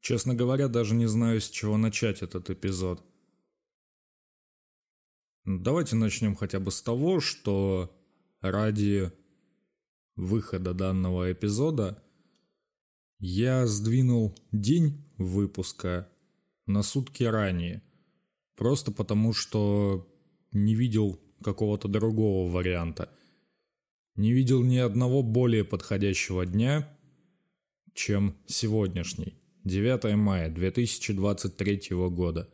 Честно говоря, даже не знаю, с чего начать этот эпизод. Давайте начнем хотя бы с того, что ради выхода данного эпизода я сдвинул день выпуска на сутки ранее. Просто потому, что не видел какого-то другого варианта. Не видел ни одного более подходящего дня, чем сегодняшний, 9 мая 2023 года.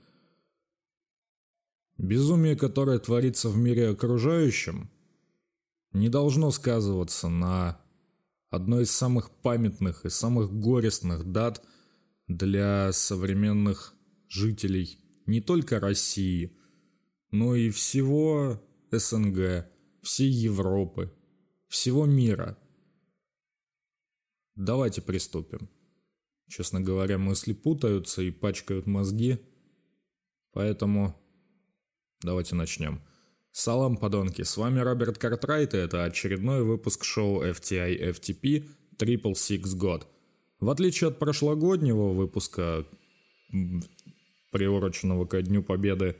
Безумие, которое творится в мире окружающем, не должно сказываться на одной из самых памятных и самых горестных дат для современных жителей не только России, но и всего СНГ, всей Европы, всего мира. Давайте приступим. Честно говоря, мысли путаются и пачкают мозги, поэтому давайте начнем. Салам, подонки, с вами Роберт Картрайт, и это очередной выпуск шоу FTI FTP Triple Six God. В отличие от прошлогоднего выпуска, приуроченного ко Дню Победы,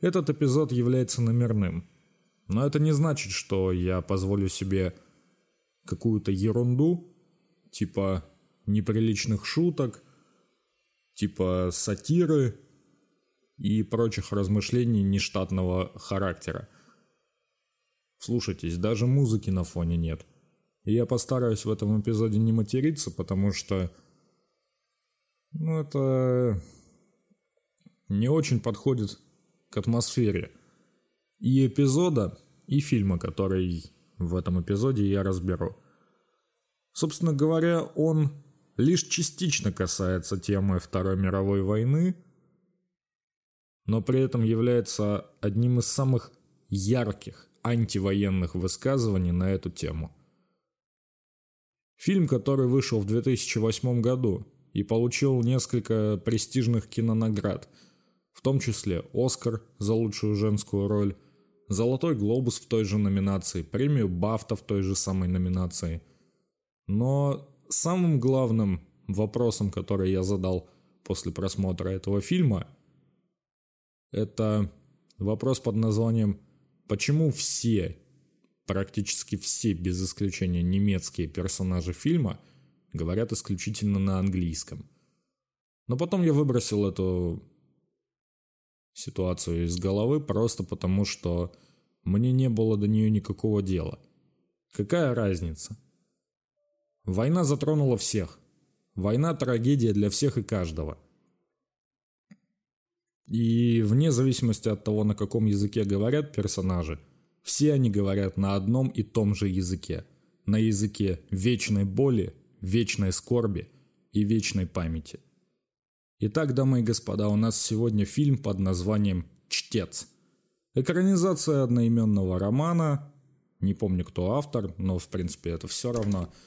этот эпизод является номерным. Но это не значит, что я позволю себе какую-то ерунду, типа неприличных шуток, типа сатиры и прочих размышлений нештатного характера. Слушайтесь, даже музыки на фоне нет. Я постараюсь в этом эпизоде не материться, потому что... Ну, это не очень подходит к атмосфере и эпизода, и фильма, который в этом эпизоде я разберу. Собственно говоря, он лишь частично касается темы Второй мировой войны, но при этом является одним из самых ярких антивоенных высказываний на эту тему. Фильм, который вышел в 2008 году и получил несколько престижных кинонаград, в том числе «Оскар» за лучшую женскую роль, «Золотой глобус» в той же номинации, премию «Бафта» в той же самой номинации. Но самым главным вопросом, который я задал после просмотра этого фильма, это вопрос под названием «Почему все, практически все, без исключения немецкие персонажи фильма, говорят исключительно на английском?» Но потом я выбросил эту ситуацию из головы просто потому, что мне не было до нее никакого дела. Какая разница? Война затронула всех. Война – трагедия для всех и каждого. И вне зависимости от того, на каком языке говорят персонажи, все они говорят на одном и том же языке. На языке вечной боли, вечной скорби и вечной памяти. Итак, дамы и господа, у нас сегодня фильм под названием «Чтец». Экранизация одноименного романа. Не помню, кто автор, но в принципе это все равно –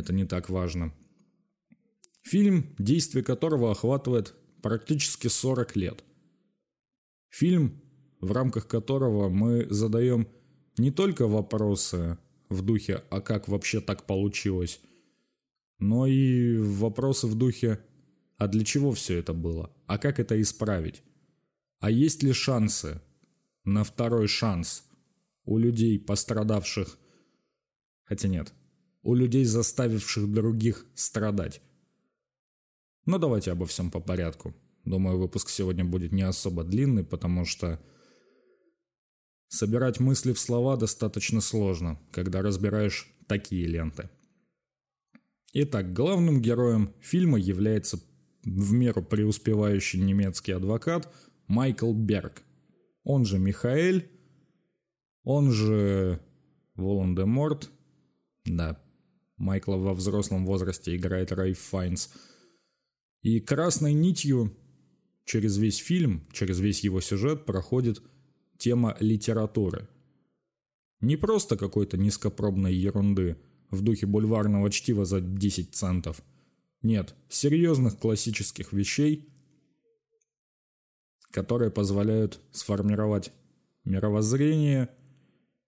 это не так важно. Фильм, действие которого охватывает практически 40 лет. Фильм, в рамках которого мы задаем не только вопросы в духе «а как вообще так получилось?», но и вопросы в духе «а для чего все это было? А как это исправить? А есть ли шансы на второй шанс у людей, пострадавших?» Хотя нет, у людей, заставивших других страдать. Но давайте обо всем по порядку. Думаю, выпуск сегодня будет не особо длинный, потому что собирать мысли в слова достаточно сложно, когда разбираешь такие ленты. Итак, главным героем фильма является в меру преуспевающий немецкий адвокат Майкл Берг. Он же Михаэль, он же Волан-де-Морт, да, Майкла во взрослом возрасте играет Рэй Файнс. И красной нитью через весь фильм, через весь его сюжет проходит тема литературы. Не просто какой-то низкопробной ерунды в духе бульварного чтива за 10 центов. Нет, серьезных классических вещей, которые позволяют сформировать мировоззрение –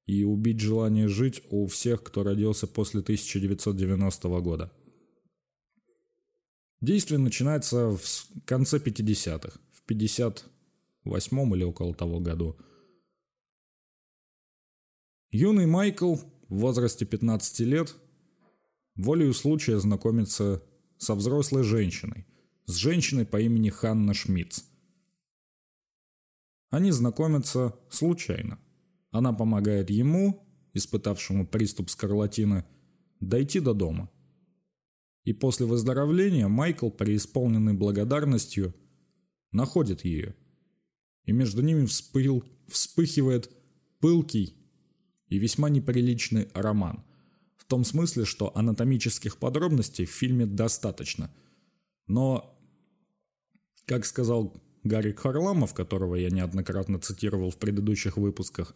и убить желание жить у всех, кто родился после 1990 года. Действие начинается в конце 50-х, в 58-м или около того году. Юный Майкл в возрасте 15 лет волею случая знакомится со взрослой женщиной, с женщиной по имени Ханна Шмидц. Они знакомятся случайно. Она помогает ему, испытавшему приступ скарлатины, дойти до дома. И после выздоровления Майкл, преисполненный благодарностью, находит ее. И между ними вспыл, вспыхивает пылкий и весьма неприличный роман. В том смысле, что анатомических подробностей в фильме достаточно. Но, как сказал Гарик Харламов, которого я неоднократно цитировал в предыдущих выпусках,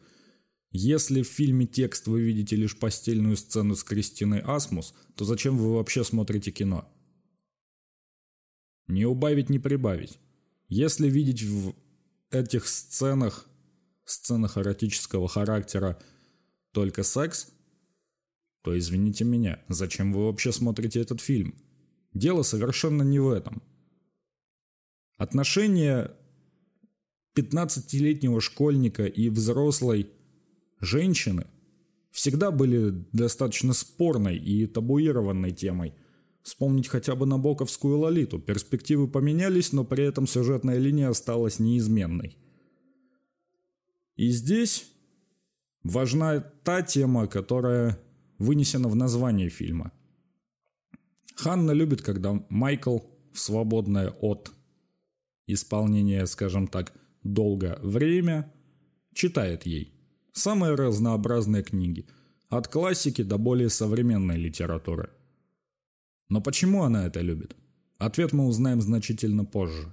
если в фильме текст вы видите лишь постельную сцену с Кристиной Асмус, то зачем вы вообще смотрите кино? Не убавить, не прибавить. Если видеть в этих сценах, сценах эротического характера, только секс, то извините меня, зачем вы вообще смотрите этот фильм? Дело совершенно не в этом. Отношения 15-летнего школьника и взрослой женщины всегда были достаточно спорной и табуированной темой. Вспомнить хотя бы Набоковскую Лолиту. Перспективы поменялись, но при этом сюжетная линия осталась неизменной. И здесь важна та тема, которая вынесена в название фильма. Ханна любит, когда Майкл в свободное от исполнения, скажем так, долго время, читает ей самые разнообразные книги, от классики до более современной литературы. Но почему она это любит? Ответ мы узнаем значительно позже.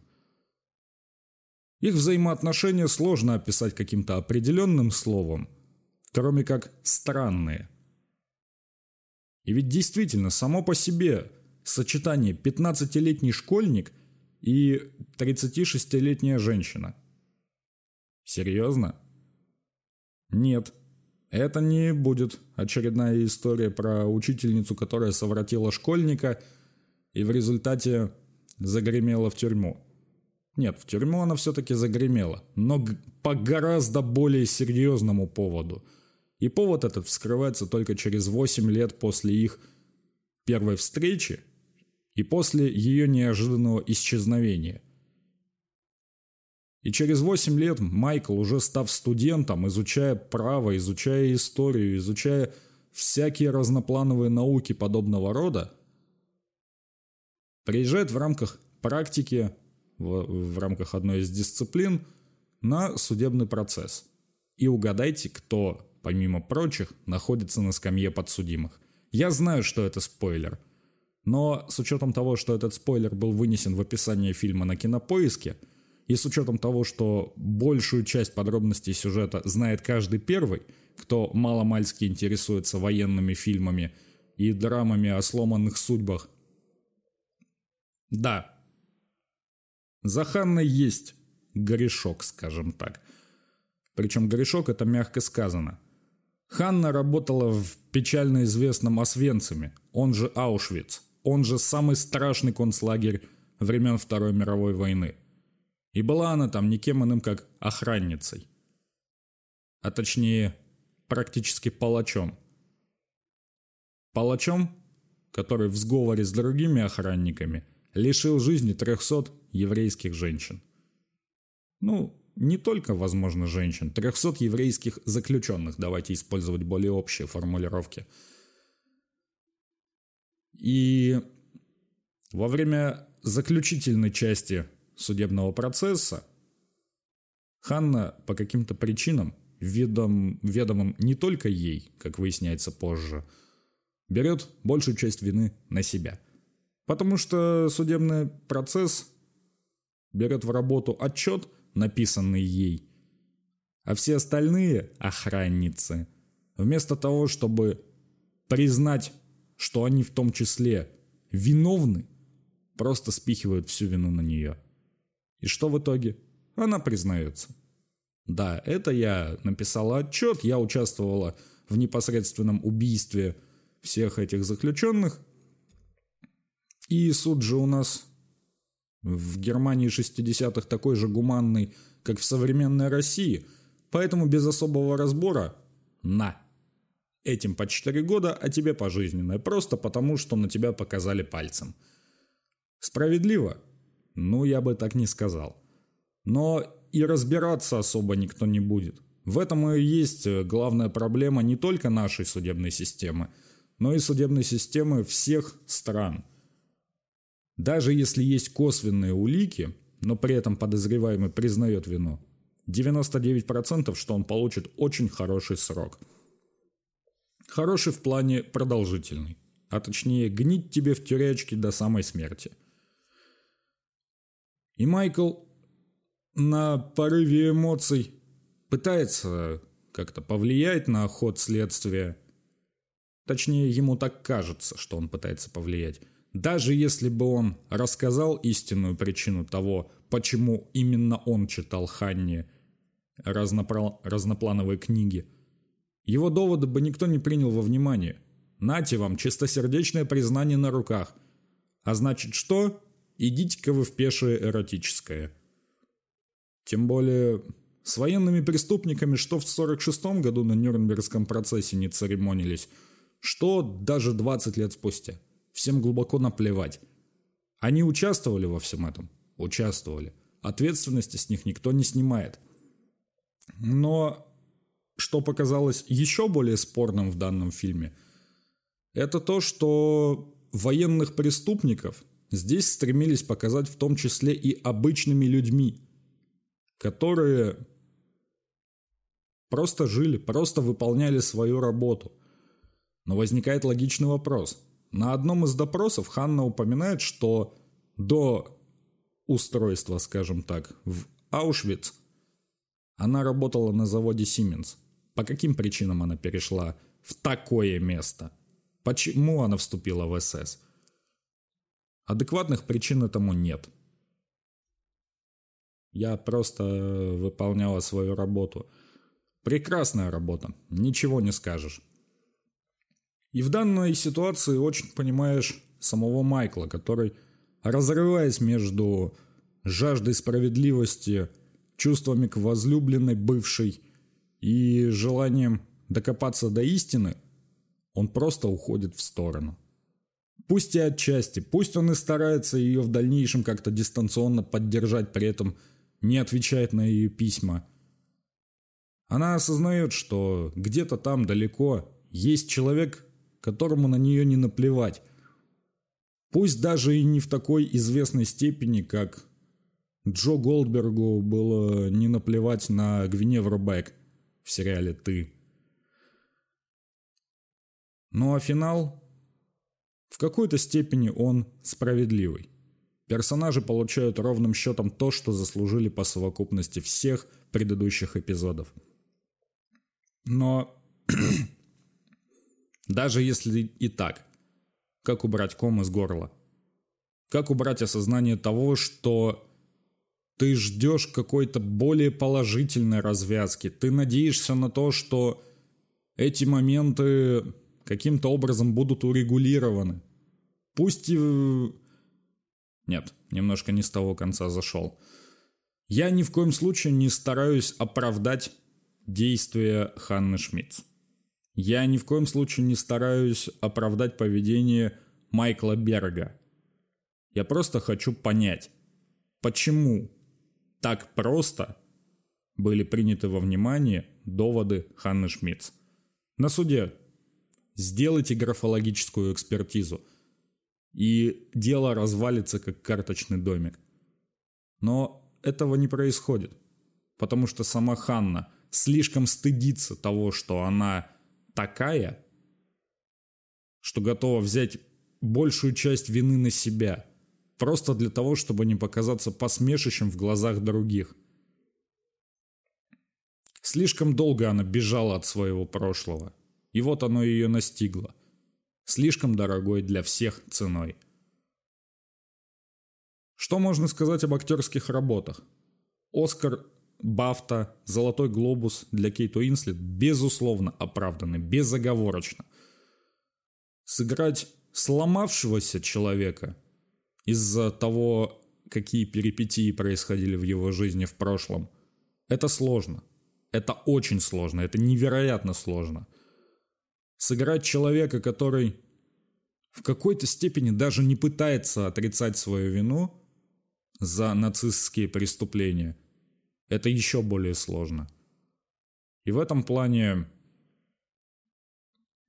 Их взаимоотношения сложно описать каким-то определенным словом, кроме как «странные». И ведь действительно, само по себе сочетание 15-летний школьник и 36-летняя женщина. Серьезно? Нет. Это не будет очередная история про учительницу, которая совратила школьника и в результате загремела в тюрьму. Нет, в тюрьму она все-таки загремела, но по гораздо более серьезному поводу. И повод этот вскрывается только через 8 лет после их первой встречи и после ее неожиданного исчезновения – и через 8 лет Майкл, уже став студентом, изучая право, изучая историю, изучая всякие разноплановые науки подобного рода, приезжает в рамках практики, в, в рамках одной из дисциплин, на судебный процесс. И угадайте, кто, помимо прочих, находится на скамье подсудимых. Я знаю, что это спойлер. Но с учетом того, что этот спойлер был вынесен в описание фильма на кинопоиске – и с учетом того, что большую часть подробностей сюжета знает каждый первый, кто маломальски интересуется военными фильмами и драмами о сломанных судьбах. Да, за Ханной есть грешок, скажем так. Причем грешок это мягко сказано. Ханна работала в печально известном Освенциме, он же Аушвиц, он же самый страшный концлагерь времен Второй мировой войны – и была она там никем иным, как охранницей. А точнее, практически палачом. Палачом, который в сговоре с другими охранниками лишил жизни 300 еврейских женщин. Ну, не только, возможно, женщин, 300 еврейских заключенных, давайте использовать более общие формулировки. И во время заключительной части судебного процесса, Ханна по каким-то причинам, ведом, ведомым не только ей, как выясняется позже, берет большую часть вины на себя. Потому что судебный процесс берет в работу отчет, написанный ей, а все остальные охранницы, вместо того, чтобы признать, что они в том числе виновны, просто спихивают всю вину на нее. И что в итоге? Она признается. Да, это я написала отчет, я участвовала в непосредственном убийстве всех этих заключенных. И суд же у нас в Германии 60-х такой же гуманный, как в современной России, поэтому без особого разбора – на. Этим по 4 года, а тебе пожизненное, просто потому, что на тебя показали пальцем. Справедливо? Ну, я бы так не сказал. Но и разбираться особо никто не будет. В этом и есть э, главная проблема не только нашей судебной системы, но и судебной системы всех стран. Даже если есть косвенные улики, но при этом подозреваемый признает вину, 99% что он получит очень хороший срок. Хороший в плане продолжительный, а точнее гнить тебе в тюрячке до самой смерти. И Майкл на порыве эмоций пытается как-то повлиять на ход следствия. Точнее, ему так кажется, что он пытается повлиять. Даже если бы он рассказал истинную причину того, почему именно он читал Ханни разнопра... разноплановые книги, его доводы бы никто не принял во внимание. Нате вам чистосердечное признание на руках. А значит что? Идите-ка вы в пешее эротическое. Тем более, с военными преступниками что в 46 году на Нюрнбергском процессе не церемонились, что даже 20 лет спустя. Всем глубоко наплевать. Они участвовали во всем этом? Участвовали. Ответственности с них никто не снимает. Но что показалось еще более спорным в данном фильме, это то, что военных преступников здесь стремились показать в том числе и обычными людьми, которые Просто жили, просто выполняли свою работу. Но возникает логичный вопрос. На одном из допросов Ханна упоминает, что до устройства, скажем так, в Аушвиц она работала на заводе Siemens. По каким причинам она перешла в такое место? Почему она вступила в СС? Адекватных причин этому нет. Я просто выполняла свою работу – Прекрасная работа, ничего не скажешь. И в данной ситуации очень понимаешь самого Майкла, который, разрываясь между жаждой справедливости, чувствами к возлюбленной бывшей и желанием докопаться до истины, он просто уходит в сторону. Пусть и отчасти, пусть он и старается ее в дальнейшем как-то дистанционно поддержать, при этом не отвечает на ее письма – она осознает, что где-то там далеко есть человек, которому на нее не наплевать. Пусть даже и не в такой известной степени, как Джо Голдбергу было не наплевать на Гвиневру Бэк в сериале «Ты». Ну а финал? В какой-то степени он справедливый. Персонажи получают ровным счетом то, что заслужили по совокупности всех предыдущих эпизодов. Но даже если и так, как убрать ком из горла? Как убрать осознание того, что ты ждешь какой-то более положительной развязки? Ты надеешься на то, что эти моменты каким-то образом будут урегулированы. Пусть и... Нет, немножко не с того конца зашел. Я ни в коем случае не стараюсь оправдать действия Ханны Шмидт. Я ни в коем случае не стараюсь оправдать поведение Майкла Берга. Я просто хочу понять, почему так просто были приняты во внимание доводы Ханны Шмидт. На суде сделайте графологическую экспертизу, и дело развалится как карточный домик. Но этого не происходит, потому что сама Ханна – слишком стыдится того, что она такая, что готова взять большую часть вины на себя, просто для того, чтобы не показаться посмешищем в глазах других. Слишком долго она бежала от своего прошлого, и вот оно ее настигло. Слишком дорогой для всех ценой. Что можно сказать об актерских работах? Оскар Бафта, Золотой глобус для Кейт Уинслет безусловно оправданы, безоговорочно. Сыграть сломавшегося человека из-за того, какие перипетии происходили в его жизни в прошлом. Это сложно. Это очень сложно. Это невероятно сложно. Сыграть человека, который в какой-то степени даже не пытается отрицать свою вину за нацистские преступления, это еще более сложно. И в этом плане,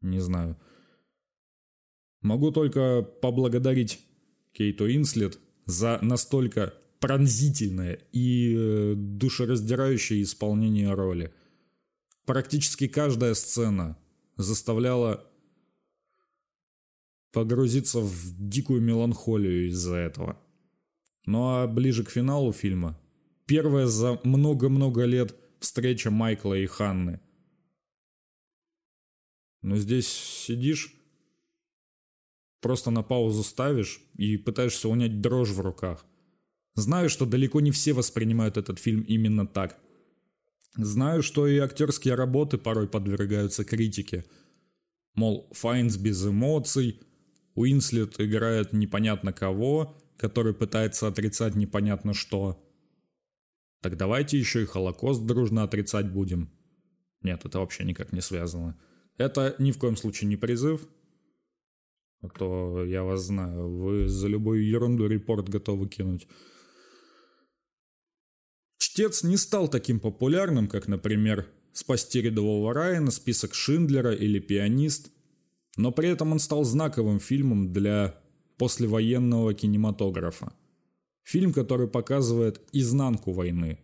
не знаю, могу только поблагодарить Кейту Инслет за настолько пронзительное и э, душераздирающее исполнение роли. Практически каждая сцена заставляла погрузиться в дикую меланхолию из-за этого. Ну а ближе к финалу фильма, первая за много-много лет встреча Майкла и Ханны. Но здесь сидишь, просто на паузу ставишь и пытаешься унять дрожь в руках. Знаю, что далеко не все воспринимают этот фильм именно так. Знаю, что и актерские работы порой подвергаются критике. Мол, Файнс без эмоций – Уинслет играет непонятно кого, который пытается отрицать непонятно что. Так давайте еще и Холокост дружно отрицать будем. Нет, это вообще никак не связано. Это ни в коем случае не призыв. А то я вас знаю, вы за любую ерунду репорт готовы кинуть. Чтец не стал таким популярным, как, например, «Спасти рядового Райана», «Список Шиндлера» или «Пианист», но при этом он стал знаковым фильмом для послевоенного кинематографа. Фильм, который показывает изнанку войны.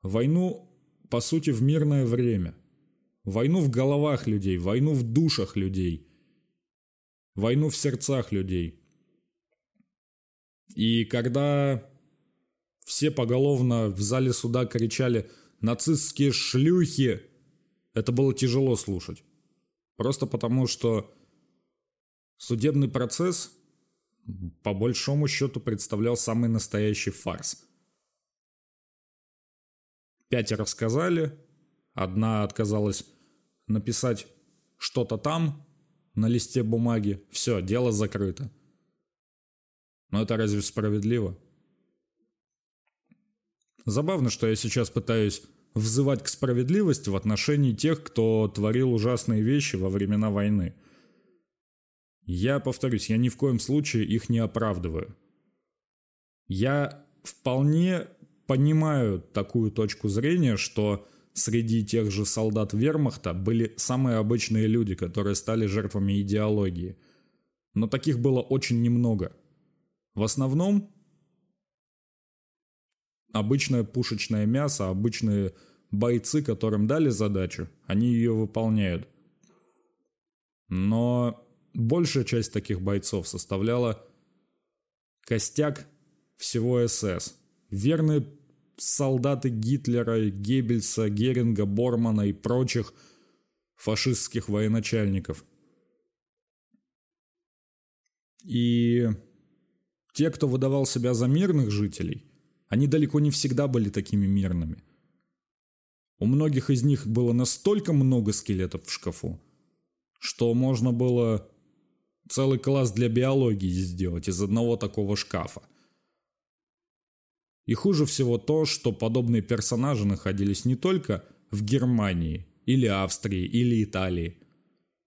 Войну, по сути, в мирное время. Войну в головах людей, войну в душах людей. Войну в сердцах людей. И когда все поголовно в зале суда кричали «нацистские шлюхи», это было тяжело слушать. Просто потому, что судебный процесс по большому счету представлял самый настоящий фарс. Пятеро сказали, одна отказалась написать что-то там на листе бумаги. Все, дело закрыто. Но это разве справедливо? Забавно, что я сейчас пытаюсь взывать к справедливости в отношении тех, кто творил ужасные вещи во времена войны. Я повторюсь, я ни в коем случае их не оправдываю. Я вполне понимаю такую точку зрения, что среди тех же солдат вермахта были самые обычные люди, которые стали жертвами идеологии. Но таких было очень немного. В основном обычное пушечное мясо, обычные бойцы, которым дали задачу, они ее выполняют. Но большая часть таких бойцов составляла костяк всего СС. Верные солдаты Гитлера, Геббельса, Геринга, Бормана и прочих фашистских военачальников. И те, кто выдавал себя за мирных жителей – они далеко не всегда были такими мирными. У многих из них было настолько много скелетов в шкафу, что можно было целый класс для биологии сделать из одного такого шкафа. И хуже всего то, что подобные персонажи находились не только в Германии, или Австрии, или Италии,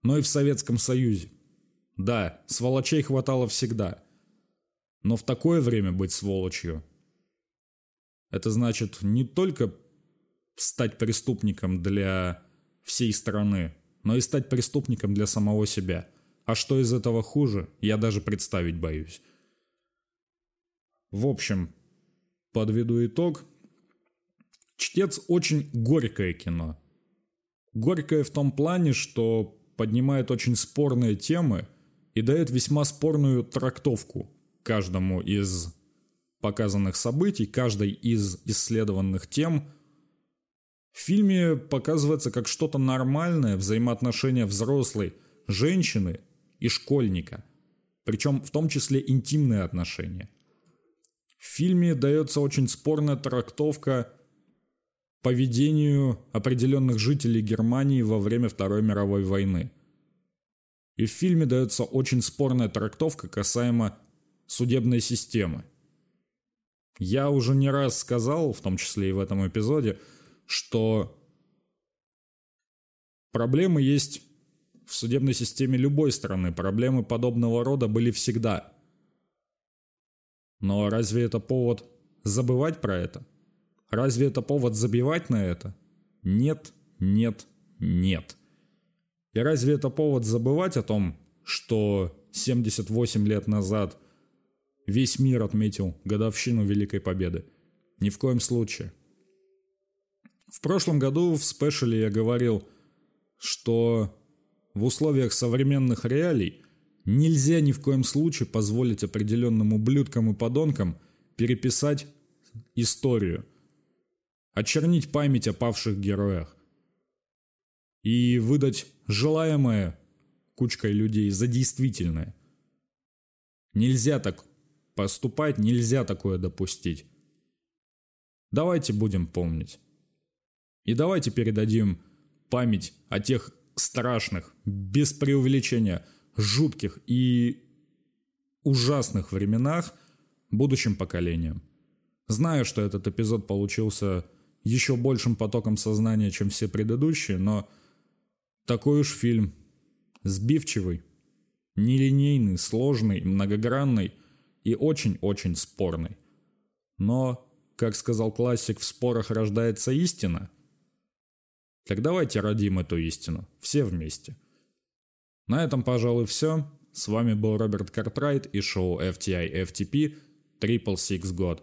но и в Советском Союзе. Да, сволочей хватало всегда. Но в такое время быть сволочью это значит не только стать преступником для всей страны, но и стать преступником для самого себя. А что из этого хуже, я даже представить боюсь. В общем, подведу итог. «Чтец» очень горькое кино. Горькое в том плане, что поднимает очень спорные темы и дает весьма спорную трактовку каждому из показанных событий, каждой из исследованных тем, в фильме показывается как что-то нормальное взаимоотношения взрослой женщины и школьника, причем в том числе интимные отношения. В фильме дается очень спорная трактовка поведению определенных жителей Германии во время Второй мировой войны. И в фильме дается очень спорная трактовка касаемо судебной системы. Я уже не раз сказал, в том числе и в этом эпизоде, что проблемы есть в судебной системе любой страны. Проблемы подобного рода были всегда. Но разве это повод забывать про это? Разве это повод забивать на это? Нет, нет, нет. И разве это повод забывать о том, что 78 лет назад весь мир отметил годовщину Великой Победы? Ни в коем случае. В прошлом году в спешле я говорил, что в условиях современных реалий нельзя ни в коем случае позволить определенным ублюдкам и подонкам переписать историю, очернить память о павших героях и выдать желаемое кучкой людей за действительное. Нельзя так поступать, нельзя такое допустить. Давайте будем помнить. И давайте передадим память о тех страшных, без преувеличения, жутких и ужасных временах будущим поколениям. Знаю, что этот эпизод получился еще большим потоком сознания, чем все предыдущие, но такой уж фильм. Сбивчивый, нелинейный, сложный, многогранный и очень-очень спорный. Но, как сказал классик, в спорах рождается истина. Так давайте родим эту истину, все вместе. На этом, пожалуй, все. С вами был Роберт Картрайт и шоу FTI FTP Triple Six God.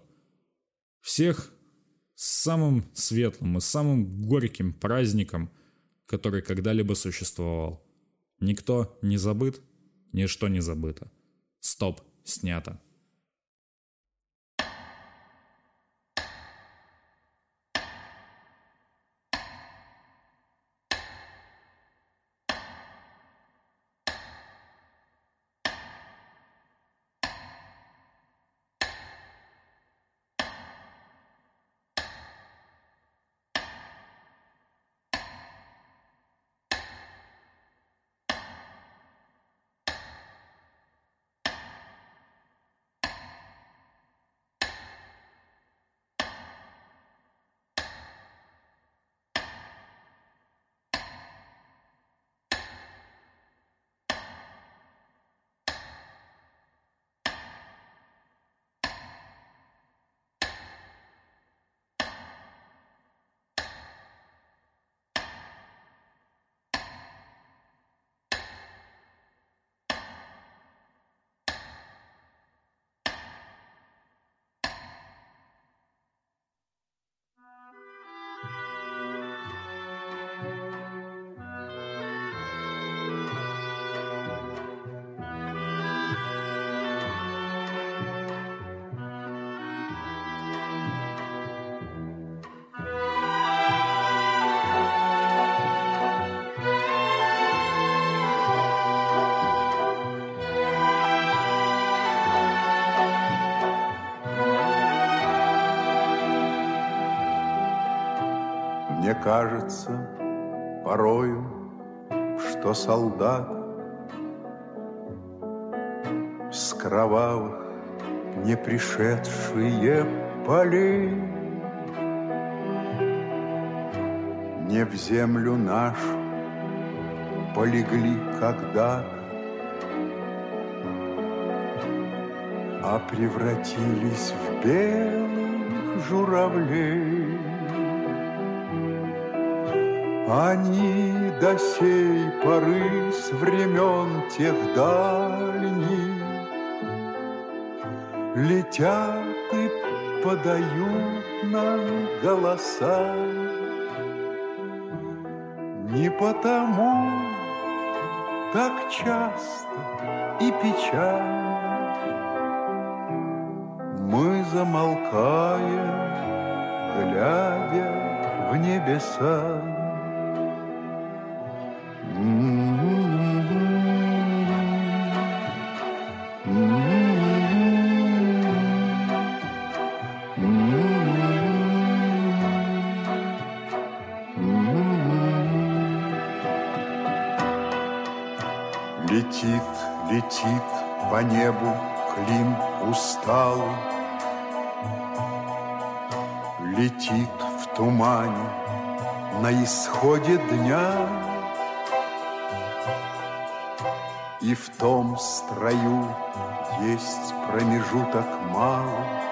Всех с самым светлым и самым горьким праздником – который когда-либо существовал. Никто не забыт, ничто не забыто. Стоп, снято. Кажется порою, что солдат С кровавых не пришедшие полей Не в землю нашу полегли когда А превратились в белых журавлей. Они до сей поры с времен тех дальних Летят и подают нам голоса. Не потому так часто и печально Мы замолкаем, глядя в небеса. Летит в тумане на исходе дня. И в том строю есть промежуток малый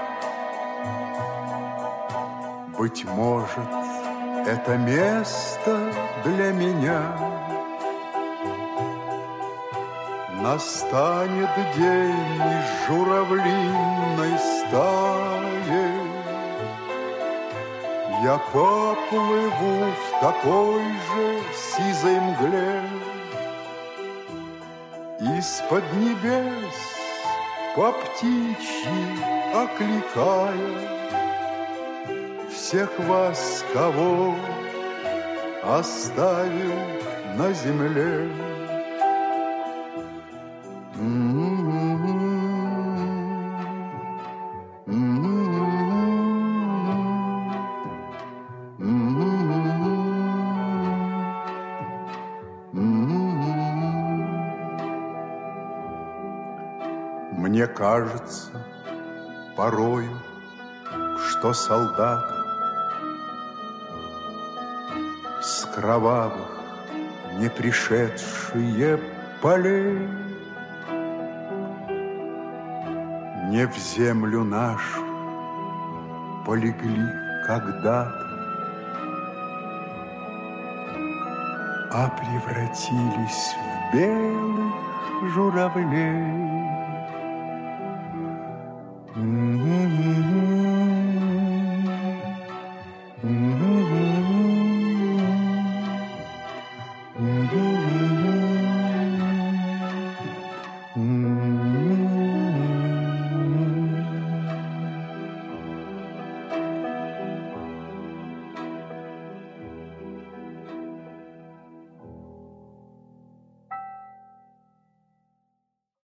Быть может, это место для меня. Настанет день журавлиной Я поплыву в такой же сизой мгле Из-под небес по птичьи окликая всех вас, кого оставил на земле. Что солдат кровавых не пришедшие полей. Не в землю нашу полегли когда-то, а превратились в белых журавлей.